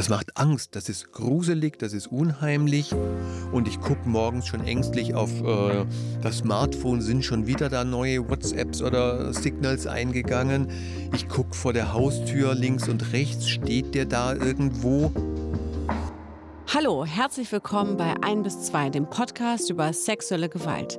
Das macht Angst, das ist gruselig, das ist unheimlich. Und ich gucke morgens schon ängstlich auf äh, das Smartphone, sind schon wieder da neue WhatsApps oder Signals eingegangen. Ich gucke vor der Haustür links und rechts, steht der da irgendwo? Hallo, herzlich willkommen bei 1 bis 2, dem Podcast über sexuelle Gewalt.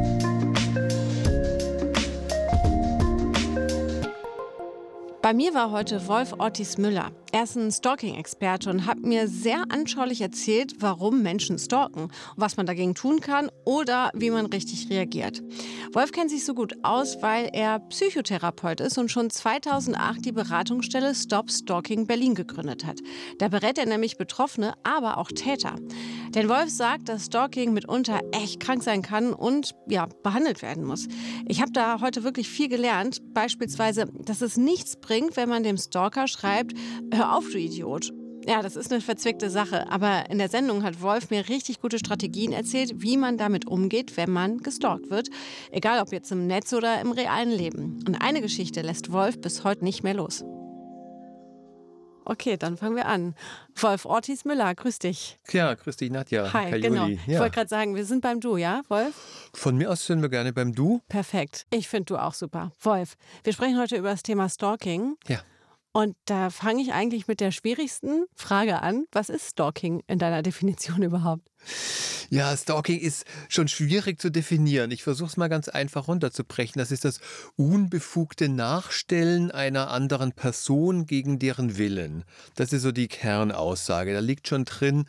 Bei mir war heute Wolf Ortiz Müller. Er ist ein Stalking-Experte und hat mir sehr anschaulich erzählt, warum Menschen stalken, was man dagegen tun kann oder wie man richtig reagiert. Wolf kennt sich so gut aus, weil er Psychotherapeut ist und schon 2008 die Beratungsstelle Stop Stalking Berlin gegründet hat. Da berät er nämlich Betroffene, aber auch Täter. Denn Wolf sagt, dass Stalking mitunter echt krank sein kann und ja, behandelt werden muss. Ich habe da heute wirklich viel gelernt, beispielsweise, dass es nichts bringt, wenn man dem Stalker schreibt, Hör auf, du Idiot. Ja, das ist eine verzwickte Sache, aber in der Sendung hat Wolf mir richtig gute Strategien erzählt, wie man damit umgeht, wenn man gestalkt wird, egal ob jetzt im Netz oder im realen Leben. Und eine Geschichte lässt Wolf bis heute nicht mehr los. Okay, dann fangen wir an. Wolf Ortiz Müller, grüß dich. Ja, grüß dich, Nadja. Hi, Herr genau. Juli. Ich wollte gerade sagen, wir sind beim Du, ja, Wolf? Von mir aus sind wir gerne beim Du. Perfekt. Ich finde du auch super. Wolf, wir sprechen heute über das Thema Stalking. Ja. Und da fange ich eigentlich mit der schwierigsten Frage an. Was ist Stalking in deiner Definition überhaupt? Ja, Stalking ist schon schwierig zu definieren. Ich versuche es mal ganz einfach runterzubrechen. Das ist das unbefugte Nachstellen einer anderen Person gegen deren Willen. Das ist so die Kernaussage. Da liegt schon drin,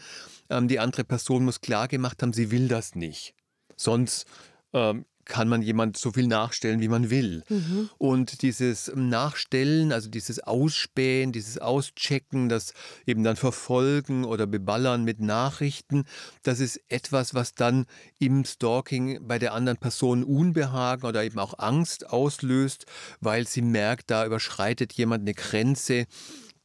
ähm, die andere Person muss klargemacht haben, sie will das nicht. Sonst ähm, kann man jemand so viel nachstellen, wie man will. Mhm. Und dieses Nachstellen, also dieses Ausspähen, dieses Auschecken, das eben dann Verfolgen oder Beballern mit Nachrichten, das ist etwas, was dann im Stalking bei der anderen Person Unbehagen oder eben auch Angst auslöst, weil sie merkt, da überschreitet jemand eine Grenze,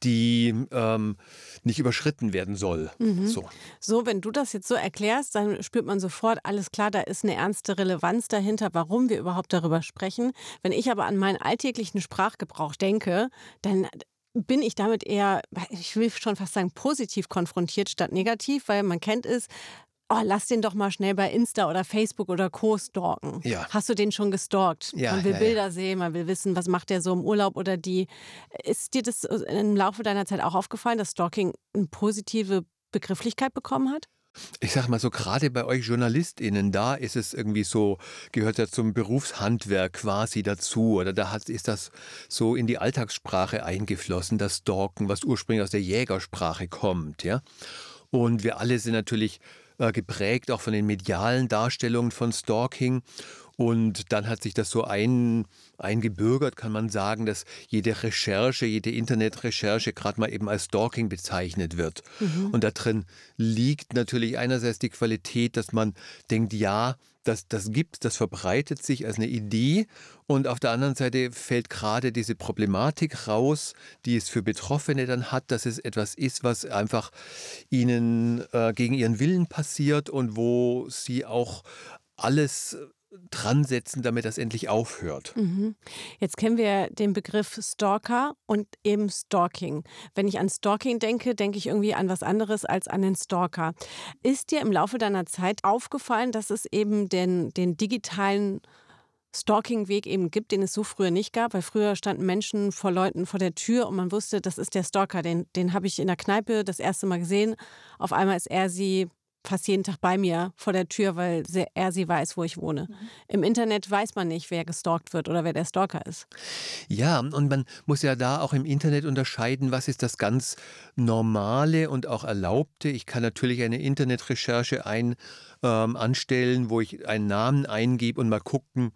die ähm, nicht überschritten werden soll. Mhm. So. so, wenn du das jetzt so erklärst, dann spürt man sofort, alles klar, da ist eine ernste Relevanz dahinter, warum wir überhaupt darüber sprechen. Wenn ich aber an meinen alltäglichen Sprachgebrauch denke, dann bin ich damit eher, ich will schon fast sagen, positiv konfrontiert statt negativ, weil man kennt es, oh, lass den doch mal schnell bei Insta oder Facebook oder Co. stalken. Ja. Hast du den schon gestalkt? Ja, man will ja, Bilder sehen, man will wissen, was macht der so im Urlaub oder die. Ist dir das im Laufe deiner Zeit auch aufgefallen, dass Stalking eine positive Begrifflichkeit bekommen hat? Ich sag mal so, gerade bei euch JournalistInnen, da ist es irgendwie so, gehört ja zum Berufshandwerk quasi dazu. Oder da hat, ist das so in die Alltagssprache eingeflossen, das Stalken, was ursprünglich aus der Jägersprache kommt, ja. Und wir alle sind natürlich äh, geprägt auch von den medialen Darstellungen von Stalking. Und dann hat sich das so ein, eingebürgert, kann man sagen, dass jede Recherche, jede Internetrecherche gerade mal eben als Stalking bezeichnet wird. Mhm. Und da drin liegt natürlich einerseits die Qualität, dass man denkt, ja, das, das gibt, das verbreitet sich als eine Idee. Und auf der anderen Seite fällt gerade diese Problematik raus, die es für Betroffene dann hat, dass es etwas ist, was einfach ihnen äh, gegen ihren Willen passiert und wo sie auch alles dran setzen, damit das endlich aufhört. Mhm. Jetzt kennen wir den Begriff Stalker und eben Stalking. Wenn ich an Stalking denke, denke ich irgendwie an was anderes als an den Stalker. Ist dir im Laufe deiner Zeit aufgefallen, dass es eben den, den digitalen Stalking-Weg eben gibt, den es so früher nicht gab, weil früher standen Menschen vor Leuten vor der Tür und man wusste, das ist der Stalker, den, den habe ich in der Kneipe das erste Mal gesehen. Auf einmal ist er sie fast jeden Tag bei mir vor der Tür, weil er sie weiß, wo ich wohne. Mhm. Im Internet weiß man nicht, wer gestalkt wird oder wer der Stalker ist. Ja, und man muss ja da auch im Internet unterscheiden, was ist das ganz Normale und auch Erlaubte. Ich kann natürlich eine Internetrecherche ein, ähm, anstellen, wo ich einen Namen eingebe und mal gucken,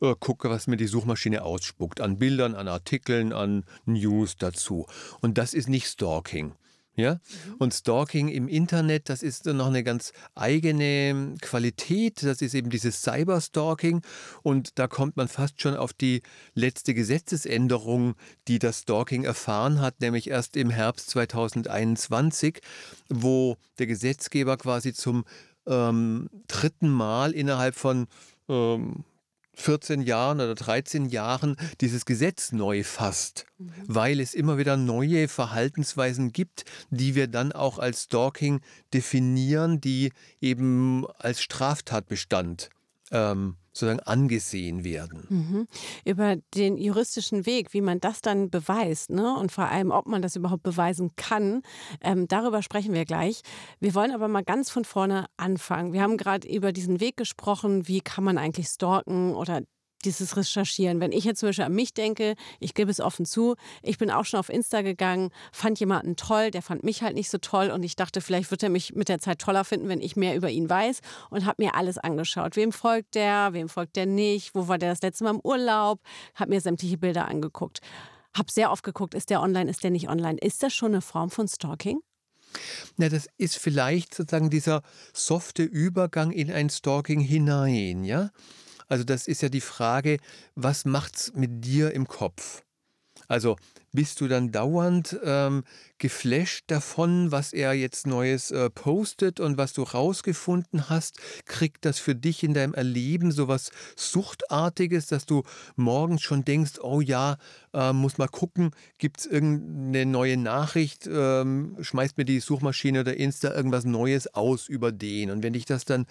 äh, gucke, was mir die Suchmaschine ausspuckt. An Bildern, an Artikeln, an News dazu. Und das ist nicht Stalking. Ja? Mhm. Und Stalking im Internet, das ist noch eine ganz eigene Qualität. Das ist eben dieses Cyberstalking. Und da kommt man fast schon auf die letzte Gesetzesänderung, die das Stalking erfahren hat, nämlich erst im Herbst 2021, wo der Gesetzgeber quasi zum ähm, dritten Mal innerhalb von ähm, 14 Jahren oder 13 Jahren dieses Gesetz neu fasst, mhm. weil es immer wieder neue Verhaltensweisen gibt, die wir dann auch als Stalking definieren, die eben als Straftatbestand ähm, sozusagen angesehen werden. Mhm. Über den juristischen Weg, wie man das dann beweist ne? und vor allem, ob man das überhaupt beweisen kann, ähm, darüber sprechen wir gleich. Wir wollen aber mal ganz von vorne anfangen. Wir haben gerade über diesen Weg gesprochen, wie kann man eigentlich stalken oder dieses Recherchieren. Wenn ich jetzt zum Beispiel an mich denke, ich gebe es offen zu, ich bin auch schon auf Insta gegangen, fand jemanden toll, der fand mich halt nicht so toll und ich dachte, vielleicht wird er mich mit der Zeit toller finden, wenn ich mehr über ihn weiß und habe mir alles angeschaut. Wem folgt der, wem folgt der nicht, wo war der das letzte Mal im Urlaub, habe mir sämtliche Bilder angeguckt. Habe sehr oft geguckt, ist der online, ist der nicht online. Ist das schon eine Form von Stalking? Na, das ist vielleicht sozusagen dieser softe Übergang in ein Stalking hinein, ja? Also das ist ja die Frage, was macht's mit dir im Kopf? Also bist du dann dauernd ähm, geflasht davon, was er jetzt Neues äh, postet und was du rausgefunden hast? Kriegt das für dich in deinem Erleben so was Suchtartiges, dass du morgens schon denkst, oh ja, äh, muss mal gucken, gibt es irgendeine neue Nachricht, ähm, schmeißt mir die Suchmaschine oder Insta irgendwas Neues aus über den. Und wenn dich das dann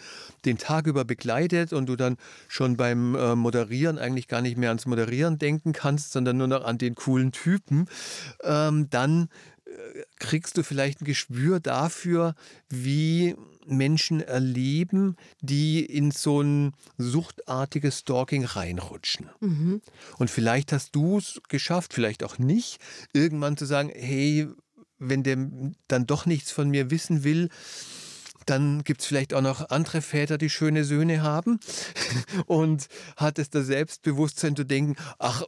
den Tag über begleitet und du dann schon beim äh, Moderieren eigentlich gar nicht mehr ans Moderieren denken kannst, sondern nur noch an den coolen Typen, ähm, dann kriegst du vielleicht ein Gespür dafür, wie Menschen erleben, die in so ein suchtartiges Stalking reinrutschen. Mhm. Und vielleicht hast du es geschafft, vielleicht auch nicht, irgendwann zu sagen, hey, wenn der dann doch nichts von mir wissen will, dann gibt es vielleicht auch noch andere Väter, die schöne Söhne haben und hat es das Selbstbewusstsein zu denken, ach,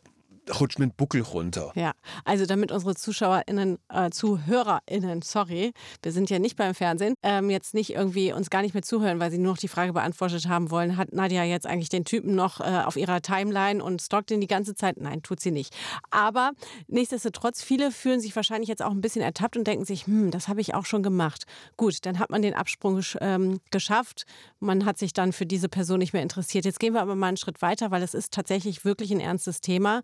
rutscht mit Buckel runter. Ja, also damit unsere ZuschauerInnen, äh, ZuhörerInnen, sorry, wir sind ja nicht beim Fernsehen, ähm, jetzt nicht irgendwie uns gar nicht mehr zuhören, weil sie nur noch die Frage beantwortet haben wollen, hat Nadja jetzt eigentlich den Typen noch äh, auf ihrer Timeline und stalkt ihn die ganze Zeit? Nein, tut sie nicht. Aber nichtsdestotrotz, viele fühlen sich wahrscheinlich jetzt auch ein bisschen ertappt und denken sich, hm, das habe ich auch schon gemacht. Gut, dann hat man den Absprung ähm, geschafft. Man hat sich dann für diese Person nicht mehr interessiert. Jetzt gehen wir aber mal einen Schritt weiter, weil es ist tatsächlich wirklich ein ernstes Thema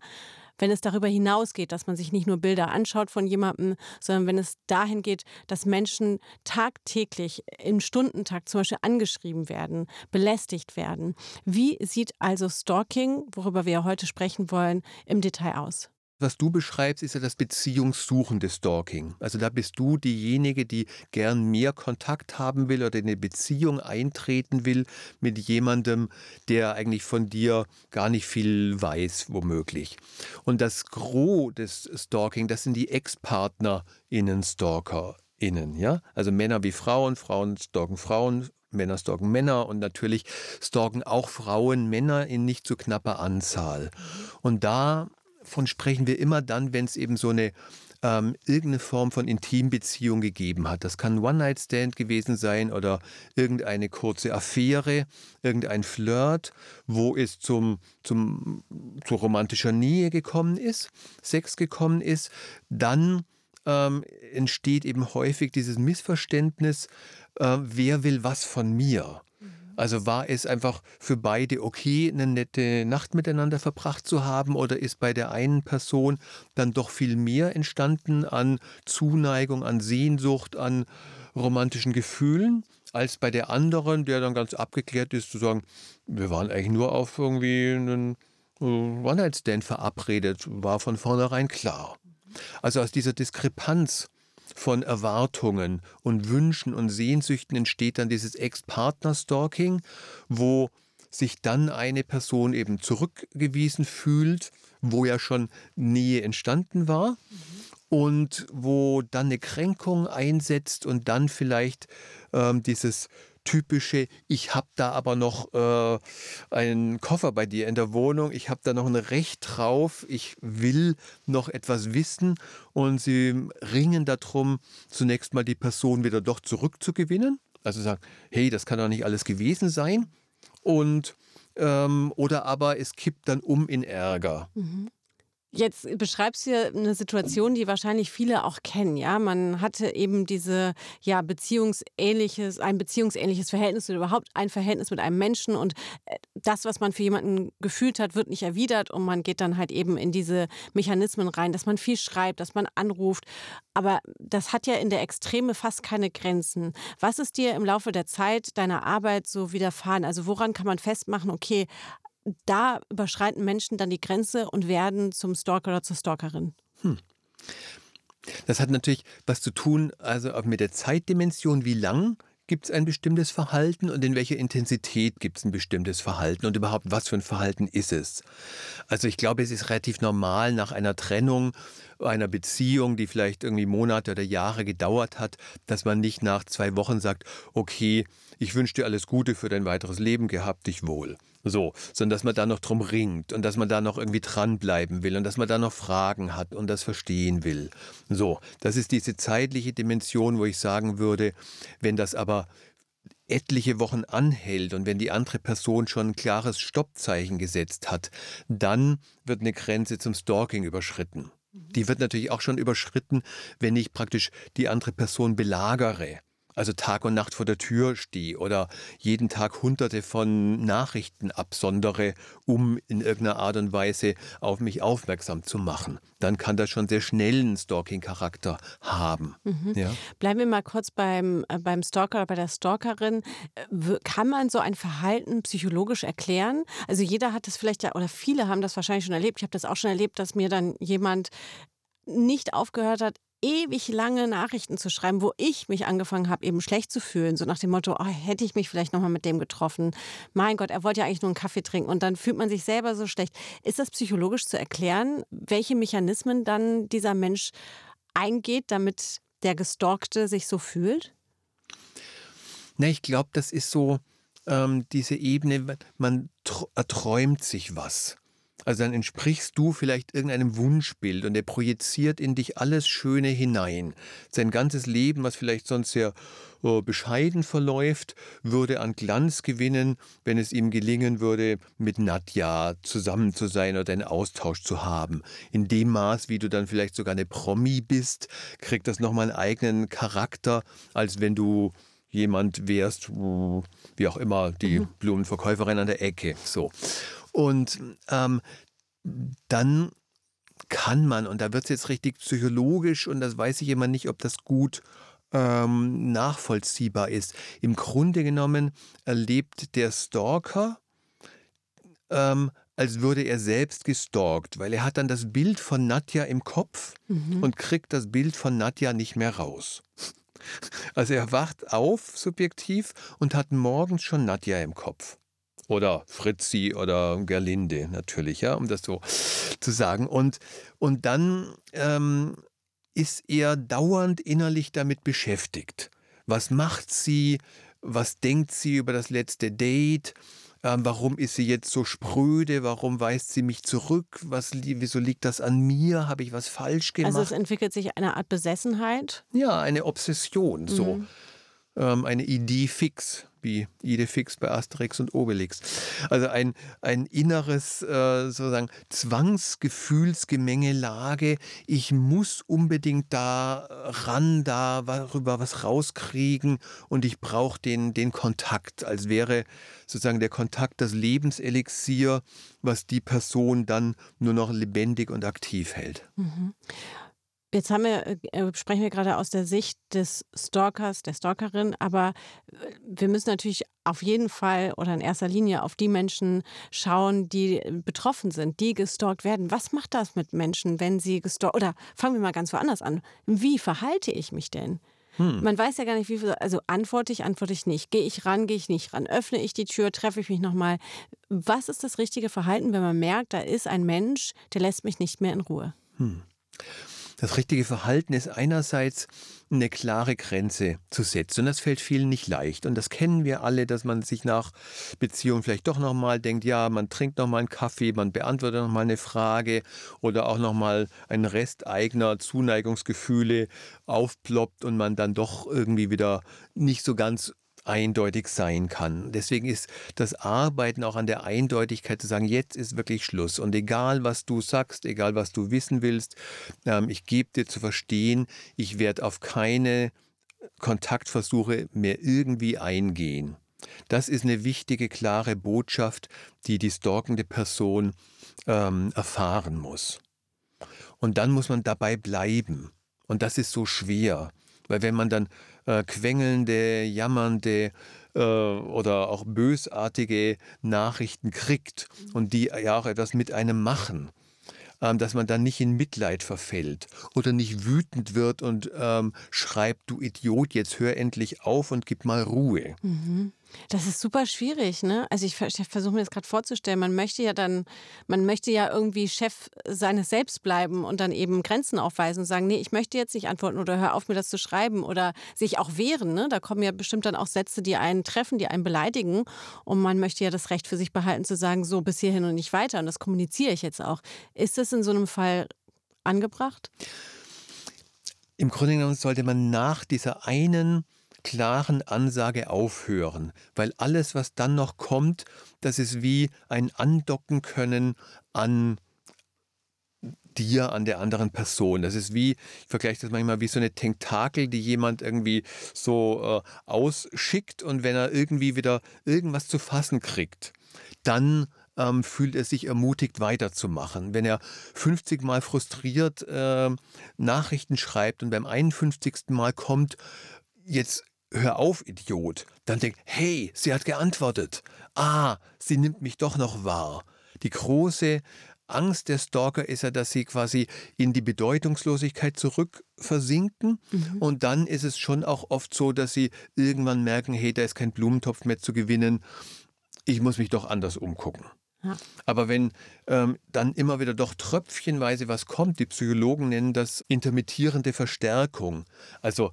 wenn es darüber hinausgeht, dass man sich nicht nur Bilder anschaut von jemandem, sondern wenn es dahin geht, dass Menschen tagtäglich im Stundentakt zum Beispiel angeschrieben werden, belästigt werden. Wie sieht also Stalking, worüber wir heute sprechen wollen, im Detail aus? Was du beschreibst, ist ja das beziehungssuchende Stalking. Also da bist du diejenige, die gern mehr Kontakt haben will oder in eine Beziehung eintreten will mit jemandem, der eigentlich von dir gar nicht viel weiß, womöglich. Und das Gros des Stalking, das sind die Ex-PartnerInnen, StalkerInnen, ja? Also Männer wie Frauen, Frauen stalken Frauen, Männer stalken Männer und natürlich stalken auch Frauen Männer in nicht zu knapper Anzahl. Und da davon sprechen wir immer dann, wenn es eben so eine ähm, irgendeine Form von Intimbeziehung gegeben hat. Das kann ein One-Night-Stand gewesen sein oder irgendeine kurze Affäre, irgendein Flirt, wo es zum, zum, zu romantischer Nähe gekommen ist, Sex gekommen ist. Dann ähm, entsteht eben häufig dieses Missverständnis, äh, wer will was von mir? Also war es einfach für beide okay, eine nette Nacht miteinander verbracht zu haben oder ist bei der einen Person dann doch viel mehr entstanden an Zuneigung, an Sehnsucht, an romantischen Gefühlen? als bei der anderen, der dann ganz abgeklärt ist, zu sagen, wir waren eigentlich nur auf irgendwie einen äh, One-Night-Stand verabredet, war von vornherein klar. Also aus dieser Diskrepanz von Erwartungen und Wünschen und Sehnsüchten entsteht dann dieses Ex-Partner-Stalking, wo sich dann eine Person eben zurückgewiesen fühlt, wo ja schon Nähe entstanden war. Mhm. Und wo dann eine Kränkung einsetzt und dann vielleicht ähm, dieses typische, ich habe da aber noch äh, einen Koffer bei dir in der Wohnung, ich habe da noch ein Recht drauf, ich will noch etwas wissen und sie ringen darum, zunächst mal die Person wieder doch zurückzugewinnen. Also sagen, hey, das kann doch nicht alles gewesen sein. Und ähm, oder aber es kippt dann um in Ärger. Mhm. Jetzt beschreibst du eine Situation, die wahrscheinlich viele auch kennen. Ja, man hatte eben diese ja beziehungsähnliches, ein beziehungsähnliches Verhältnis oder überhaupt ein Verhältnis mit einem Menschen und äh, das, was man für jemanden gefühlt hat, wird nicht erwidert und man geht dann halt eben in diese Mechanismen rein, dass man viel schreibt, dass man anruft. Aber das hat ja in der Extreme fast keine Grenzen. Was ist dir im Laufe der Zeit deiner Arbeit so widerfahren? Also woran kann man festmachen, okay, da überschreiten Menschen dann die Grenze und werden zum Stalker oder zur Stalkerin. Hm. Das hat natürlich was zu tun, also mit der Zeitdimension, wie lang gibt es ein bestimmtes Verhalten und in welcher Intensität gibt es ein bestimmtes Verhalten und überhaupt was für ein Verhalten ist es. Also ich glaube, es ist relativ normal nach einer Trennung, einer Beziehung, die vielleicht irgendwie Monate oder Jahre gedauert hat, dass man nicht nach zwei Wochen sagt, okay, ich wünsche dir alles Gute für dein weiteres Leben, gehabt dich wohl. So, sondern dass man da noch drum ringt und dass man da noch irgendwie dranbleiben will und dass man da noch Fragen hat und das verstehen will. So, das ist diese zeitliche Dimension, wo ich sagen würde, wenn das aber etliche Wochen anhält und wenn die andere Person schon ein klares Stoppzeichen gesetzt hat, dann wird eine Grenze zum Stalking überschritten. Die wird natürlich auch schon überschritten, wenn ich praktisch die andere Person belagere also Tag und Nacht vor der Tür stehe oder jeden Tag hunderte von Nachrichten absondere, um in irgendeiner Art und Weise auf mich aufmerksam zu machen, dann kann das schon sehr schnell einen Stalking-Charakter haben. Mhm. Ja? Bleiben wir mal kurz beim, äh, beim Stalker oder bei der Stalkerin. Äh, kann man so ein Verhalten psychologisch erklären? Also jeder hat das vielleicht ja, oder viele haben das wahrscheinlich schon erlebt. Ich habe das auch schon erlebt, dass mir dann jemand nicht aufgehört hat, ewig lange Nachrichten zu schreiben, wo ich mich angefangen habe, eben schlecht zu fühlen. So nach dem Motto, oh, hätte ich mich vielleicht nochmal mit dem getroffen. Mein Gott, er wollte ja eigentlich nur einen Kaffee trinken. Und dann fühlt man sich selber so schlecht. Ist das psychologisch zu erklären, welche Mechanismen dann dieser Mensch eingeht, damit der Gestalkte sich so fühlt? Na, ich glaube, das ist so ähm, diese Ebene, man erträumt sich was. Also dann entsprichst du vielleicht irgendeinem Wunschbild und er projiziert in dich alles Schöne hinein. Sein ganzes Leben, was vielleicht sonst sehr äh, bescheiden verläuft, würde an Glanz gewinnen, wenn es ihm gelingen würde, mit Nadja zusammen zu sein oder einen Austausch zu haben. In dem Maß, wie du dann vielleicht sogar eine Promi bist, kriegt das nochmal einen eigenen Charakter, als wenn du jemand wärst, wie auch immer, die mhm. Blumenverkäuferin an der Ecke. So. Und ähm, dann kann man, und da wird es jetzt richtig psychologisch, und das weiß ich immer nicht, ob das gut ähm, nachvollziehbar ist. Im Grunde genommen erlebt der Stalker, ähm, als würde er selbst gestalkt, weil er hat dann das Bild von Nadja im Kopf mhm. und kriegt das Bild von Nadja nicht mehr raus. Also er wacht auf subjektiv und hat morgens schon Nadja im Kopf. Oder Fritzi oder Gerlinde natürlich, ja, um das so zu sagen. Und, und dann ähm, ist er dauernd innerlich damit beschäftigt. Was macht sie? Was denkt sie über das letzte Date? Ähm, warum ist sie jetzt so spröde? Warum weist sie mich zurück? Was, wieso liegt das an mir? Habe ich was falsch gemacht? Also es entwickelt sich eine Art Besessenheit? Ja, eine Obsession, so. Mhm. Ähm, eine Idee fix wie Idefix bei Asterix und Obelix. Also ein, ein inneres äh, sozusagen Zwangsgefühlsgemengelage. Ich muss unbedingt da ran, darüber was rauskriegen und ich brauche den, den Kontakt, als wäre sozusagen der Kontakt das Lebenselixier, was die Person dann nur noch lebendig und aktiv hält. Mhm. Jetzt wir, äh, sprechen wir gerade aus der Sicht des Stalkers, der Stalkerin, aber äh, wir müssen natürlich auf jeden Fall oder in erster Linie auf die Menschen schauen, die betroffen sind, die gestalkt werden. Was macht das mit Menschen, wenn sie gestalkt oder fangen wir mal ganz woanders an. Wie verhalte ich mich denn? Hm. Man weiß ja gar nicht, wie viel, also antworte ich, antworte ich nicht. Gehe ich ran, gehe ich nicht ran. Öffne ich die Tür, treffe ich mich nochmal. Was ist das richtige Verhalten, wenn man merkt, da ist ein Mensch, der lässt mich nicht mehr in Ruhe? Hm. Das richtige Verhalten ist einerseits eine klare Grenze zu setzen. Und das fällt vielen nicht leicht. Und das kennen wir alle, dass man sich nach Beziehung vielleicht doch nochmal denkt, ja, man trinkt nochmal einen Kaffee, man beantwortet nochmal eine Frage oder auch nochmal ein Rest eigener Zuneigungsgefühle aufploppt und man dann doch irgendwie wieder nicht so ganz eindeutig sein kann. Deswegen ist das Arbeiten auch an der Eindeutigkeit zu sagen, jetzt ist wirklich Schluss. Und egal, was du sagst, egal, was du wissen willst, ähm, ich gebe dir zu verstehen, ich werde auf keine Kontaktversuche mehr irgendwie eingehen. Das ist eine wichtige, klare Botschaft, die die stalkende Person ähm, erfahren muss. Und dann muss man dabei bleiben. Und das ist so schwer, weil wenn man dann äh, quengelnde, jammernde äh, oder auch bösartige Nachrichten kriegt und die ja auch etwas mit einem machen, ähm, dass man dann nicht in Mitleid verfällt oder nicht wütend wird und ähm, schreibt, du Idiot, jetzt hör endlich auf und gib mal Ruhe. Mhm. Das ist super schwierig, ne? Also ich, ich versuche mir das gerade vorzustellen. Man möchte ja dann, man möchte ja irgendwie Chef seines Selbst bleiben und dann eben Grenzen aufweisen und sagen, nee, ich möchte jetzt nicht antworten oder hör auf, mir das zu schreiben oder sich auch wehren. Ne? Da kommen ja bestimmt dann auch Sätze, die einen treffen, die einen beleidigen. Und man möchte ja das Recht für sich behalten zu sagen, so bis hierhin und nicht weiter. Und das kommuniziere ich jetzt auch. Ist das in so einem Fall angebracht? Im Grunde genommen sollte man nach dieser einen klaren Ansage aufhören, weil alles, was dann noch kommt, das ist wie ein Andocken können an dir, an der anderen Person. Das ist wie, ich vergleiche das manchmal wie so eine Tentakel, die jemand irgendwie so äh, ausschickt und wenn er irgendwie wieder irgendwas zu fassen kriegt, dann ähm, fühlt er sich ermutigt weiterzumachen. Wenn er 50 Mal frustriert äh, Nachrichten schreibt und beim 51. Mal kommt, jetzt hör auf, Idiot, dann denkt, hey, sie hat geantwortet. Ah, sie nimmt mich doch noch wahr. Die große Angst der Stalker ist ja, dass sie quasi in die Bedeutungslosigkeit zurück versinken. Mhm. Und dann ist es schon auch oft so, dass sie irgendwann merken, hey, da ist kein Blumentopf mehr zu gewinnen. Ich muss mich doch anders umgucken. Ja. Aber wenn ähm, dann immer wieder doch tröpfchenweise was kommt, die Psychologen nennen das intermittierende Verstärkung. Also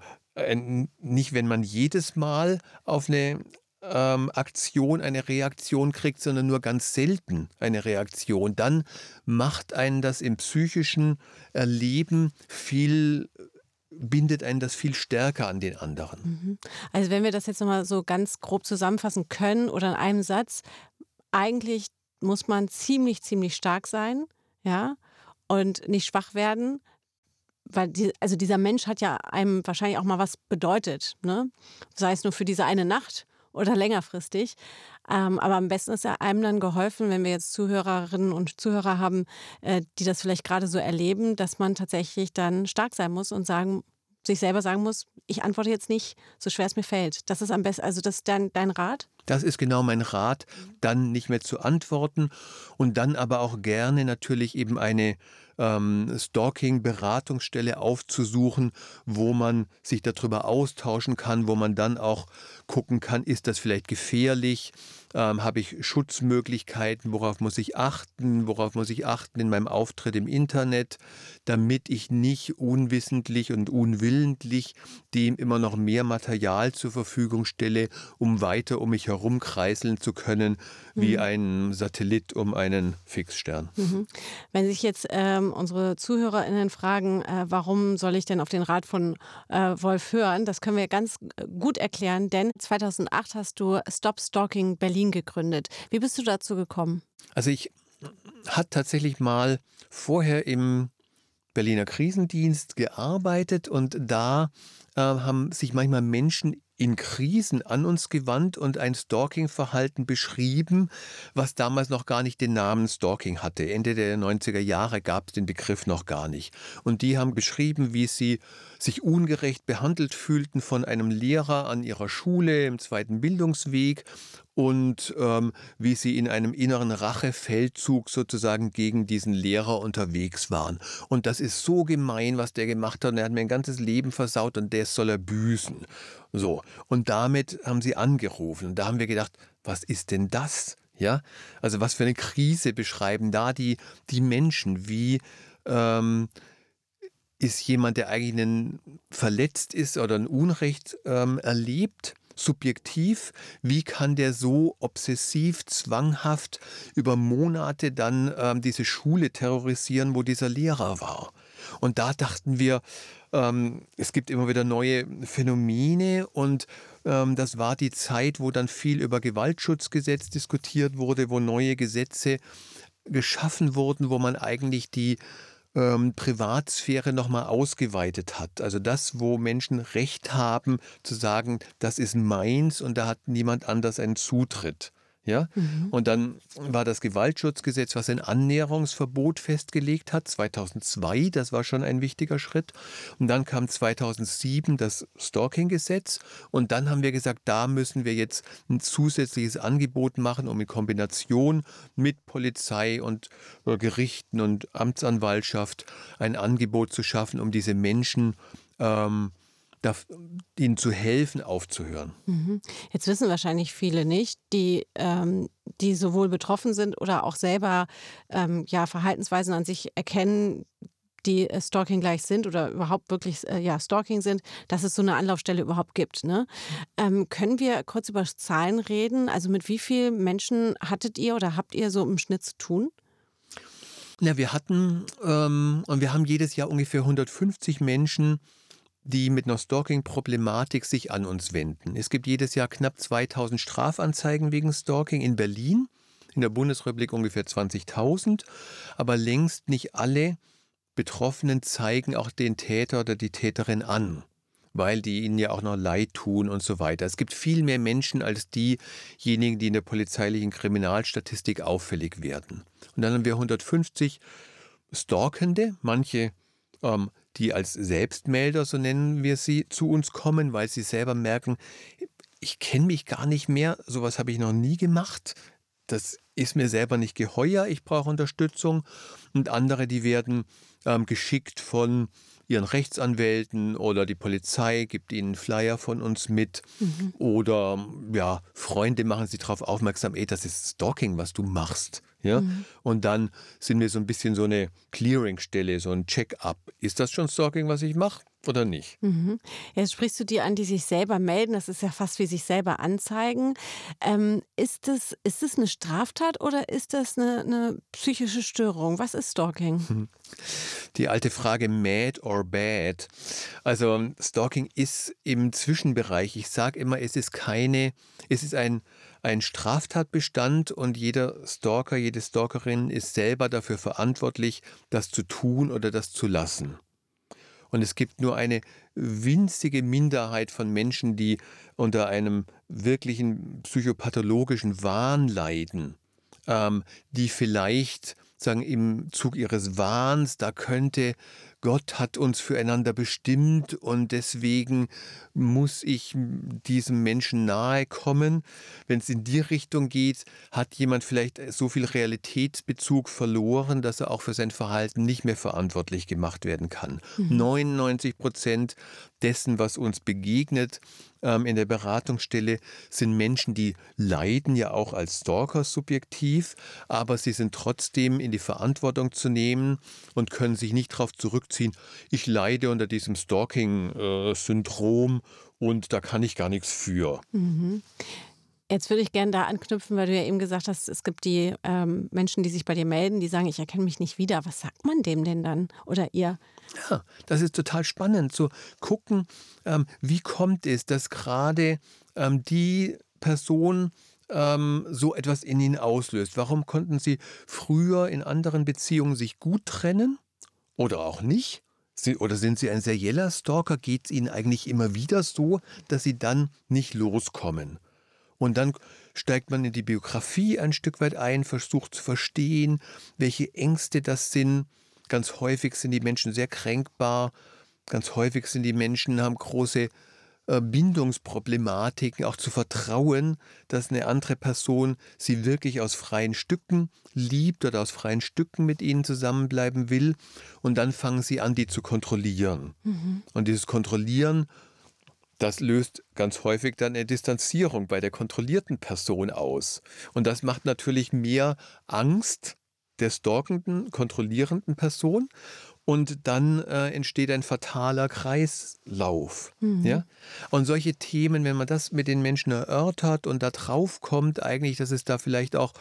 nicht, wenn man jedes Mal auf eine ähm, Aktion eine Reaktion kriegt, sondern nur ganz selten eine Reaktion, dann macht einen das im psychischen Erleben viel bindet einen das viel stärker an den anderen. Mhm. Also wenn wir das jetzt nochmal so ganz grob zusammenfassen können oder in einem Satz, eigentlich muss man ziemlich, ziemlich stark sein, ja, und nicht schwach werden, weil die, also dieser Mensch hat ja einem wahrscheinlich auch mal was bedeutet, ne? sei es nur für diese eine Nacht oder längerfristig. Ähm, aber am besten ist ja einem dann geholfen, wenn wir jetzt Zuhörerinnen und Zuhörer haben, äh, die das vielleicht gerade so erleben, dass man tatsächlich dann stark sein muss und sagen, sich selber sagen muss, ich antworte jetzt nicht, so schwer es mir fällt. Das ist am besten, also das ist dein, dein Rat? Das ist genau mein Rat, dann nicht mehr zu antworten und dann aber auch gerne natürlich eben eine ähm, Stalking-Beratungsstelle aufzusuchen, wo man sich darüber austauschen kann, wo man dann auch gucken kann, ist das vielleicht gefährlich, ähm, habe ich Schutzmöglichkeiten, worauf muss ich achten, worauf muss ich achten in meinem Auftritt im Internet, damit ich nicht unwissentlich und unwillentlich dem immer noch mehr Material zur Verfügung stelle, um weiter um mich herum kreiseln zu können, wie mhm. ein Satellit um einen Fixstern. Mhm. Wenn sich jetzt ähm, unsere ZuhörerInnen fragen, äh, warum soll ich denn auf den Rat von äh, Wolf hören, das können wir ganz äh, gut erklären, denn 2008 hast du Stop Stalking Berlin gegründet. Wie bist du dazu gekommen? Also ich hatte tatsächlich mal vorher im Berliner Krisendienst gearbeitet und da äh, haben sich manchmal Menschen in Krisen an uns gewandt und ein Stalking-Verhalten beschrieben, was damals noch gar nicht den Namen Stalking hatte. Ende der 90er Jahre gab es den Begriff noch gar nicht. Und die haben beschrieben, wie sie sich ungerecht behandelt fühlten von einem Lehrer an ihrer Schule im zweiten Bildungsweg und ähm, wie sie in einem inneren Rachefeldzug sozusagen gegen diesen Lehrer unterwegs waren. Und das ist so gemein, was der gemacht hat. Und er hat mir ein ganzes Leben versaut und das soll er büßen. So. Und damit haben sie angerufen. Und da haben wir gedacht, was ist denn das? Ja, also was für eine Krise beschreiben da die, die Menschen, wie, ähm, ist jemand, der eigentlich einen verletzt ist oder ein Unrecht ähm, erlebt, subjektiv, wie kann der so obsessiv, zwanghaft über Monate dann ähm, diese Schule terrorisieren, wo dieser Lehrer war. Und da dachten wir, ähm, es gibt immer wieder neue Phänomene und ähm, das war die Zeit, wo dann viel über Gewaltschutzgesetz diskutiert wurde, wo neue Gesetze geschaffen wurden, wo man eigentlich die ähm, Privatsphäre nochmal ausgeweitet hat. Also das, wo Menschen Recht haben zu sagen, das ist meins und da hat niemand anders einen Zutritt. Ja? Mhm. Und dann war das Gewaltschutzgesetz, was ein Annäherungsverbot festgelegt hat, 2002, das war schon ein wichtiger Schritt. Und dann kam 2007 das Stalking-Gesetz. Und dann haben wir gesagt, da müssen wir jetzt ein zusätzliches Angebot machen, um in Kombination mit Polizei und äh, Gerichten und Amtsanwaltschaft ein Angebot zu schaffen, um diese Menschen ähm, ihnen zu helfen, aufzuhören. Mhm. Jetzt wissen wahrscheinlich viele nicht, die, ähm, die sowohl betroffen sind oder auch selber ähm, ja, Verhaltensweisen an sich erkennen, die äh, Stalking gleich sind oder überhaupt wirklich äh, ja, Stalking sind, dass es so eine Anlaufstelle überhaupt gibt. Ne? Ähm, können wir kurz über Zahlen reden? Also mit wie vielen Menschen hattet ihr oder habt ihr so im Schnitt zu tun? Ja, wir hatten ähm, und wir haben jedes Jahr ungefähr 150 Menschen, die mit einer Stalking-Problematik sich an uns wenden. Es gibt jedes Jahr knapp 2000 Strafanzeigen wegen Stalking in Berlin, in der Bundesrepublik ungefähr 20.000, aber längst nicht alle Betroffenen zeigen auch den Täter oder die Täterin an, weil die ihnen ja auch noch leid tun und so weiter. Es gibt viel mehr Menschen als diejenigen, die in der polizeilichen Kriminalstatistik auffällig werden. Und dann haben wir 150 Stalkende, manche ähm, die als Selbstmelder, so nennen wir sie, zu uns kommen, weil sie selber merken, ich kenne mich gar nicht mehr, sowas habe ich noch nie gemacht. Das ist mir selber nicht geheuer, ich brauche Unterstützung. Und andere, die werden ähm, geschickt von ihren Rechtsanwälten oder die Polizei gibt ihnen Flyer von uns mit mhm. oder ja, Freunde machen sie darauf aufmerksam, ey, das ist Stalking, was du machst. Ja? Mhm. Und dann sind wir so ein bisschen so eine Clearingstelle, so ein Check-up. Ist das schon Stalking, was ich mache? oder nicht? Mhm. Jetzt sprichst du die an, die sich selber melden. Das ist ja fast wie sich selber anzeigen. Ähm, ist, das, ist das eine Straftat oder ist das eine, eine psychische Störung? Was ist Stalking? Die alte Frage mad or bad. Also Stalking ist im Zwischenbereich. Ich sage immer, es ist keine, es ist ein ein Straftatbestand und jeder Stalker, jede Stalkerin ist selber dafür verantwortlich, das zu tun oder das zu lassen. Und es gibt nur eine winzige Minderheit von Menschen, die unter einem wirklichen psychopathologischen Wahn leiden, ähm, die vielleicht sagen im Zug ihres Wahns, da könnte Gott hat uns füreinander bestimmt und deswegen muss ich diesem Menschen nahe kommen. Wenn es in die Richtung geht, hat jemand vielleicht so viel Realitätsbezug verloren, dass er auch für sein Verhalten nicht mehr verantwortlich gemacht werden kann. Mhm. 99 Prozent dessen, was uns begegnet, ähm, in der Beratungsstelle sind Menschen, die leiden ja auch als Stalker subjektiv, aber sie sind trotzdem in die Verantwortung zu nehmen und können sich nicht darauf zurückziehen, ich leide unter diesem Stalking-Syndrom und da kann ich gar nichts für. Mhm. Jetzt würde ich gerne da anknüpfen, weil du ja eben gesagt hast, es gibt die ähm, Menschen, die sich bei dir melden, die sagen, ich erkenne mich nicht wieder. Was sagt man dem denn dann oder ihr? Ja, das ist total spannend zu gucken, ähm, wie kommt es, dass gerade ähm, die Person ähm, so etwas in ihnen auslöst. Warum konnten sie früher in anderen Beziehungen sich gut trennen oder auch nicht? Oder sind sie ein serieller Stalker? Geht es ihnen eigentlich immer wieder so, dass sie dann nicht loskommen? Und dann steigt man in die Biografie ein Stück weit ein, versucht zu verstehen, welche Ängste das sind. Ganz häufig sind die Menschen sehr kränkbar. Ganz häufig sind die Menschen, haben große Bindungsproblematiken, auch zu vertrauen, dass eine andere Person sie wirklich aus freien Stücken liebt oder aus freien Stücken mit ihnen zusammenbleiben will. Und dann fangen sie an, die zu kontrollieren. Mhm. Und dieses Kontrollieren das löst ganz häufig dann eine Distanzierung bei der kontrollierten Person aus. Und das macht natürlich mehr Angst der stalkenden, kontrollierenden Person und dann äh, entsteht ein fataler Kreislauf. Mhm. Ja? Und solche Themen, wenn man das mit den Menschen erörtert und da drauf kommt, eigentlich, dass es da vielleicht auch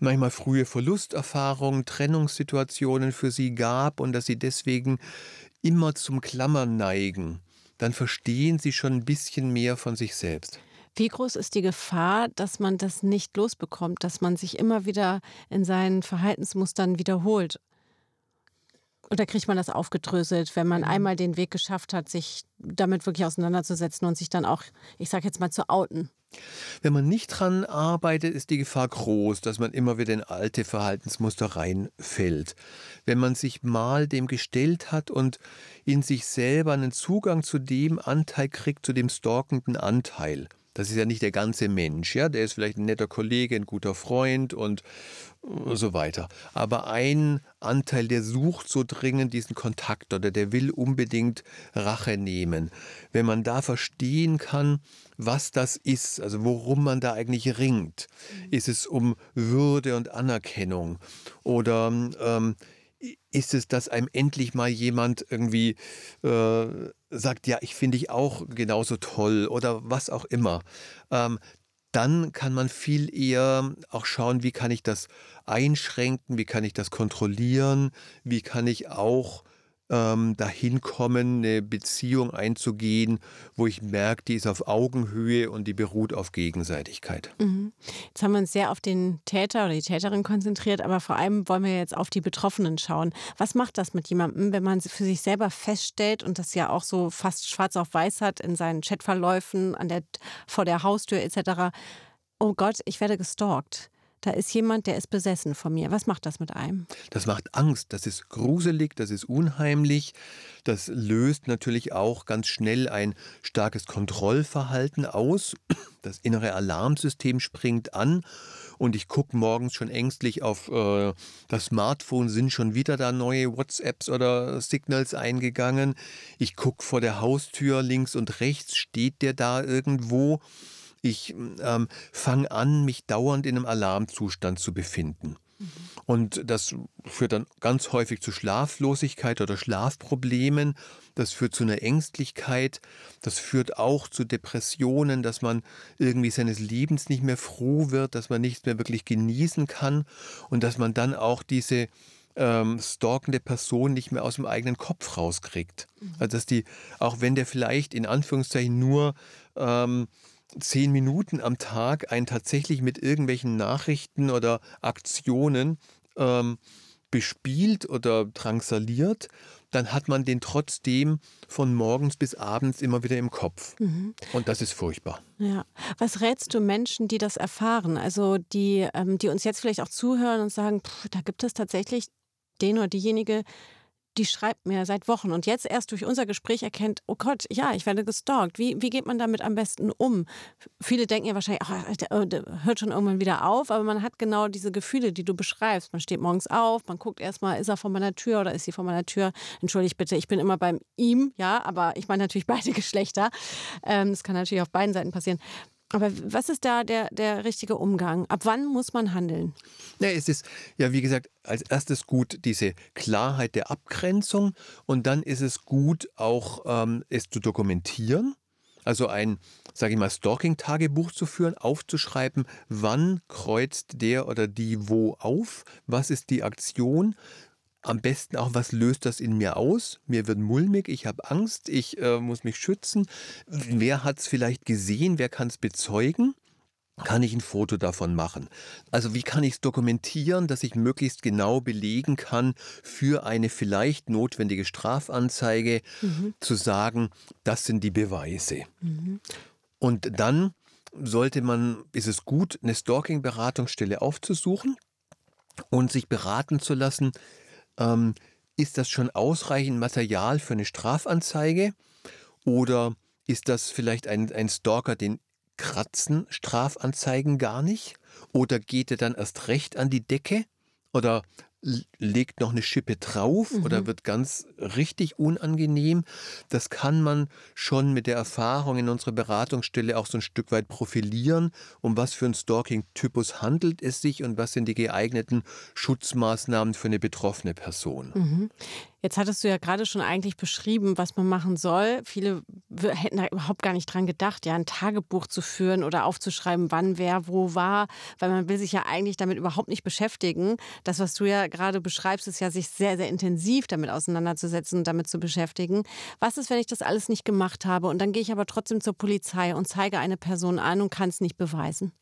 manchmal frühe Verlusterfahrungen, Trennungssituationen für sie gab und dass sie deswegen immer zum Klammern neigen, dann verstehen sie schon ein bisschen mehr von sich selbst. Wie groß ist die Gefahr, dass man das nicht losbekommt, dass man sich immer wieder in seinen Verhaltensmustern wiederholt? Oder kriegt man das aufgedröselt, wenn man mhm. einmal den Weg geschafft hat, sich damit wirklich auseinanderzusetzen und sich dann auch, ich sage jetzt mal, zu outen? Wenn man nicht dran arbeitet, ist die Gefahr groß, dass man immer wieder in alte Verhaltensmuster reinfällt. Wenn man sich mal dem gestellt hat und in sich selber einen Zugang zu dem Anteil kriegt, zu dem stalkenden Anteil, das ist ja nicht der ganze Mensch, ja, der ist vielleicht ein netter Kollege, ein guter Freund und äh, so weiter. Aber ein Anteil, der sucht so dringend diesen Kontakt oder der will unbedingt Rache nehmen. Wenn man da verstehen kann, was das ist, also worum man da eigentlich ringt, ist es um Würde und Anerkennung oder ähm, ist es, dass einem endlich mal jemand irgendwie äh, sagt, ja, ich finde dich auch genauso toll oder was auch immer. Ähm, dann kann man viel eher auch schauen, wie kann ich das einschränken, wie kann ich das kontrollieren, wie kann ich auch ähm, dahin kommen, eine Beziehung einzugehen, wo ich merke, die ist auf Augenhöhe und die beruht auf Gegenseitigkeit. Mhm. Jetzt haben wir uns sehr auf den Täter oder die Täterin konzentriert, aber vor allem wollen wir jetzt auf die Betroffenen schauen. Was macht das mit jemandem, wenn man für sich selber feststellt und das ja auch so fast schwarz auf weiß hat in seinen Chatverläufen, an der, vor der Haustür etc.? Oh Gott, ich werde gestalkt da ist jemand, der ist besessen von mir. Was macht das mit einem? Das macht Angst, das ist gruselig, das ist unheimlich. Das löst natürlich auch ganz schnell ein starkes Kontrollverhalten aus. Das innere Alarmsystem springt an und ich gucke morgens schon ängstlich auf äh, das Smartphone, sind schon wieder da neue WhatsApps oder Signals eingegangen. Ich gucke vor der Haustür links und rechts, steht der da irgendwo? Ich ähm, fange an, mich dauernd in einem Alarmzustand zu befinden. Mhm. Und das führt dann ganz häufig zu Schlaflosigkeit oder Schlafproblemen. Das führt zu einer Ängstlichkeit. Das führt auch zu Depressionen, dass man irgendwie seines Lebens nicht mehr froh wird, dass man nichts mehr wirklich genießen kann und dass man dann auch diese ähm, stalkende Person nicht mehr aus dem eigenen Kopf rauskriegt. Mhm. Also dass die, auch wenn der vielleicht in Anführungszeichen nur ähm, zehn Minuten am Tag einen tatsächlich mit irgendwelchen Nachrichten oder Aktionen ähm, bespielt oder drangsaliert, dann hat man den trotzdem von morgens bis abends immer wieder im Kopf. Mhm. Und das ist furchtbar. Ja. Was rätst du Menschen, die das erfahren? Also die, ähm, die uns jetzt vielleicht auch zuhören und sagen, pff, da gibt es tatsächlich den oder diejenige, die schreibt mir seit Wochen und jetzt erst durch unser Gespräch erkennt, oh Gott, ja, ich werde gestalkt. Wie, wie geht man damit am besten um? Viele denken ja wahrscheinlich, ach, der, der hört schon irgendwann wieder auf, aber man hat genau diese Gefühle, die du beschreibst. Man steht morgens auf, man guckt erstmal, ist er vor meiner Tür oder ist sie vor meiner Tür? Entschuldigt bitte, ich bin immer beim ihm, ja, aber ich meine natürlich beide Geschlechter. Ähm, das kann natürlich auf beiden Seiten passieren. Aber was ist da der, der richtige Umgang? Ab wann muss man handeln? Ja, es ist ja, wie gesagt, als erstes gut diese Klarheit der Abgrenzung und dann ist es gut, auch ähm, es zu dokumentieren. Also ein, sage ich mal, Stalking-Tagebuch zu führen, aufzuschreiben, wann kreuzt der oder die wo auf, was ist die Aktion, am besten auch, was löst das in mir aus? Mir wird mulmig, ich habe Angst, ich äh, muss mich schützen. Wer hat es vielleicht gesehen? Wer kann es bezeugen? Kann ich ein Foto davon machen? Also wie kann ich es dokumentieren, dass ich möglichst genau belegen kann für eine vielleicht notwendige Strafanzeige mhm. zu sagen, das sind die Beweise. Mhm. Und dann sollte man, ist es gut, eine Stalking-Beratungsstelle aufzusuchen und sich beraten zu lassen, ähm, ist das schon ausreichend Material für eine Strafanzeige? Oder ist das vielleicht ein, ein Stalker, den kratzen Strafanzeigen gar nicht? Oder geht er dann erst recht an die Decke? Oder legt noch eine Schippe drauf mhm. oder wird ganz richtig unangenehm. Das kann man schon mit der Erfahrung in unserer Beratungsstelle auch so ein Stück weit profilieren, um was für einen Stalking-Typus handelt es sich und was sind die geeigneten Schutzmaßnahmen für eine betroffene Person. Mhm. Jetzt hattest du ja gerade schon eigentlich beschrieben, was man machen soll. Viele hätten da überhaupt gar nicht dran gedacht, ja, ein Tagebuch zu führen oder aufzuschreiben, wann wer wo war, weil man will sich ja eigentlich damit überhaupt nicht beschäftigen. Das, was du ja gerade beschreibst, ist ja sich sehr, sehr intensiv damit auseinanderzusetzen und damit zu beschäftigen. Was ist, wenn ich das alles nicht gemacht habe und dann gehe ich aber trotzdem zur Polizei und zeige eine Person an und kann es nicht beweisen?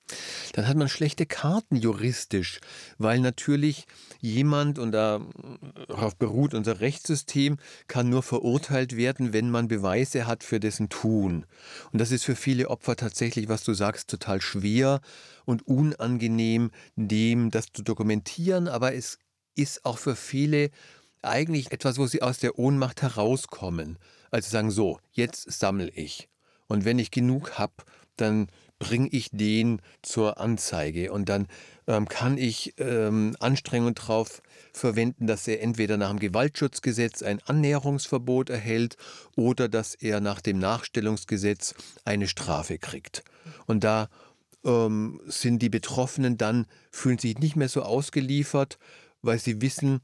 Dann hat man schlechte Karten juristisch, weil natürlich jemand, und darauf beruht unser Rechtssystem, kann nur verurteilt werden, wenn man Beweise hat für dessen Tun. Und das ist für viele Opfer tatsächlich, was du sagst, total schwer und unangenehm, dem das zu dokumentieren, aber es ist auch für viele eigentlich etwas, wo sie aus der Ohnmacht herauskommen. Also sagen so, jetzt sammle ich. Und wenn ich genug habe, dann bringe ich den zur Anzeige und dann ähm, kann ich ähm, Anstrengungen darauf verwenden, dass er entweder nach dem Gewaltschutzgesetz ein Annäherungsverbot erhält oder dass er nach dem Nachstellungsgesetz eine Strafe kriegt. Und da ähm, sind die Betroffenen dann, fühlen sich nicht mehr so ausgeliefert, weil sie wissen,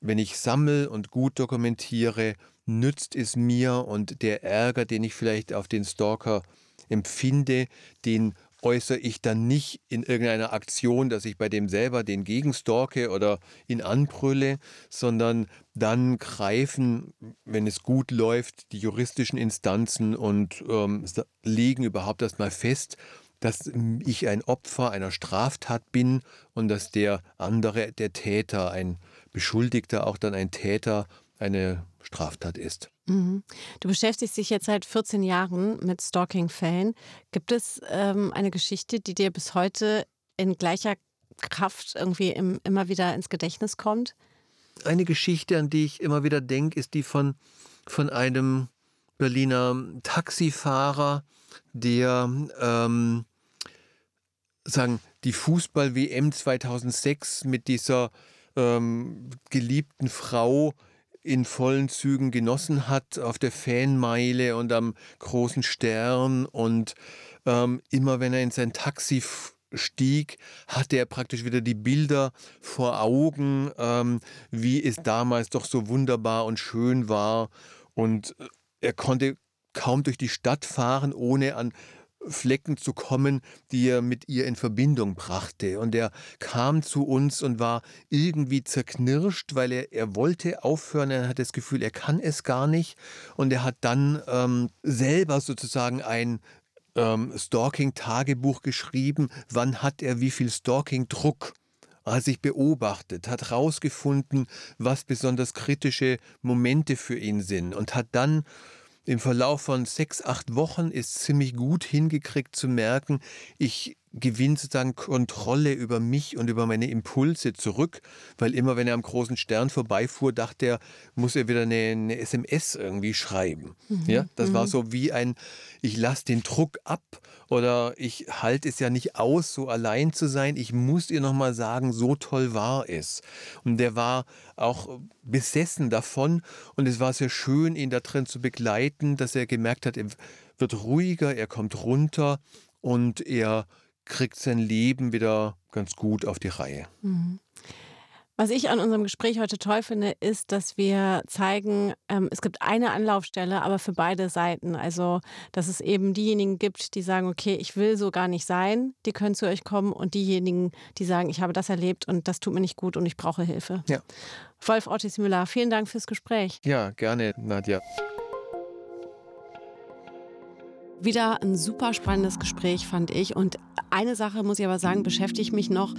wenn ich sammle und gut dokumentiere, nützt es mir und der Ärger, den ich vielleicht auf den Stalker empfinde, den äußere ich dann nicht in irgendeiner Aktion, dass ich bei dem selber den gegenstalke oder ihn anbrülle, sondern dann greifen, wenn es gut läuft, die juristischen Instanzen und ähm, legen überhaupt erstmal fest, dass ich ein Opfer einer Straftat bin und dass der andere, der Täter, ein Beschuldigter, auch dann ein Täter, eine Straftat ist. Mhm. Du beschäftigst dich jetzt seit 14 Jahren mit Stalking-Fällen. Gibt es ähm, eine Geschichte, die dir bis heute in gleicher Kraft irgendwie im, immer wieder ins Gedächtnis kommt? Eine Geschichte, an die ich immer wieder denke, ist die von, von einem Berliner Taxifahrer, der ähm, sagen, die Fußball-WM 2006 mit dieser ähm, geliebten Frau in vollen Zügen genossen hat auf der Fanmeile und am großen Stern. Und ähm, immer wenn er in sein Taxi stieg, hatte er praktisch wieder die Bilder vor Augen, ähm, wie es damals doch so wunderbar und schön war. Und äh, er konnte kaum durch die Stadt fahren, ohne an Flecken zu kommen, die er mit ihr in Verbindung brachte. Und er kam zu uns und war irgendwie zerknirscht, weil er, er wollte aufhören. Er hat das Gefühl, er kann es gar nicht. Und er hat dann ähm, selber sozusagen ein ähm, Stalking-Tagebuch geschrieben. Wann hat er wie viel Stalking-Druck? Hat sich beobachtet, hat herausgefunden, was besonders kritische Momente für ihn sind und hat dann im Verlauf von sechs, acht Wochen ist ziemlich gut hingekriegt zu merken, ich gewinnt sozusagen Kontrolle über mich und über meine Impulse zurück, weil immer wenn er am großen Stern vorbeifuhr, dachte er, muss er wieder eine, eine SMS irgendwie schreiben. Mhm. Ja, das mhm. war so wie ein, ich lasse den Druck ab oder ich halte es ja nicht aus, so allein zu sein. Ich muss ihr noch mal sagen, so toll war es. Und der war auch besessen davon und es war sehr schön, ihn da drin zu begleiten, dass er gemerkt hat, er wird ruhiger, er kommt runter und er kriegt sein Leben wieder ganz gut auf die Reihe. Mhm. Was ich an unserem Gespräch heute toll finde, ist, dass wir zeigen, ähm, es gibt eine Anlaufstelle, aber für beide Seiten. Also, dass es eben diejenigen gibt, die sagen, okay, ich will so gar nicht sein, die können zu euch kommen und diejenigen, die sagen, ich habe das erlebt und das tut mir nicht gut und ich brauche Hilfe. Ja. Wolf Ortiz Müller, vielen Dank fürs Gespräch. Ja, gerne, Nadja. Wieder ein super spannendes Gespräch, fand ich. Und eine Sache, muss ich aber sagen, beschäftigt mich noch,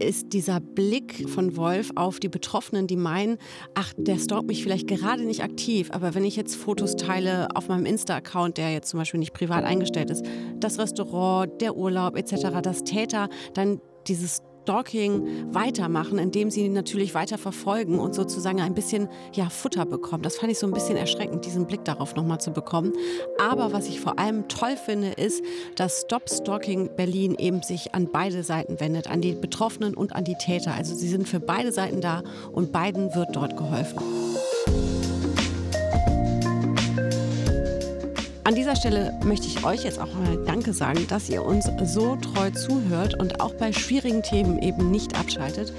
ist dieser Blick von Wolf auf die Betroffenen, die meinen, ach, der stalkt mich vielleicht gerade nicht aktiv, aber wenn ich jetzt Fotos teile auf meinem Insta-Account, der jetzt zum Beispiel nicht privat eingestellt ist, das Restaurant, der Urlaub etc., dass Täter dann dieses Stalking weitermachen, indem sie natürlich weiter verfolgen und sozusagen ein bisschen ja, Futter bekommen. Das fand ich so ein bisschen erschreckend, diesen Blick darauf nochmal zu bekommen. Aber was ich vor allem toll finde, ist, dass Stop Stalking Berlin eben sich an beide Seiten wendet, an die Betroffenen und an die Täter. Also sie sind für beide Seiten da und beiden wird dort geholfen. An dieser Stelle möchte ich euch jetzt auch mal Danke sagen, dass ihr uns so treu zuhört und auch bei schwierigen Themen eben nicht abschaltet.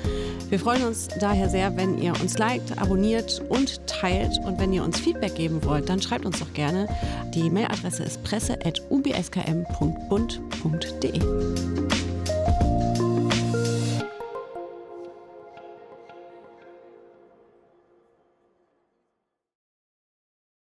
Wir freuen uns daher sehr, wenn ihr uns liked, abonniert und teilt. Und wenn ihr uns Feedback geben wollt, dann schreibt uns doch gerne. Die Mailadresse ist presse.ubskm.bund.de.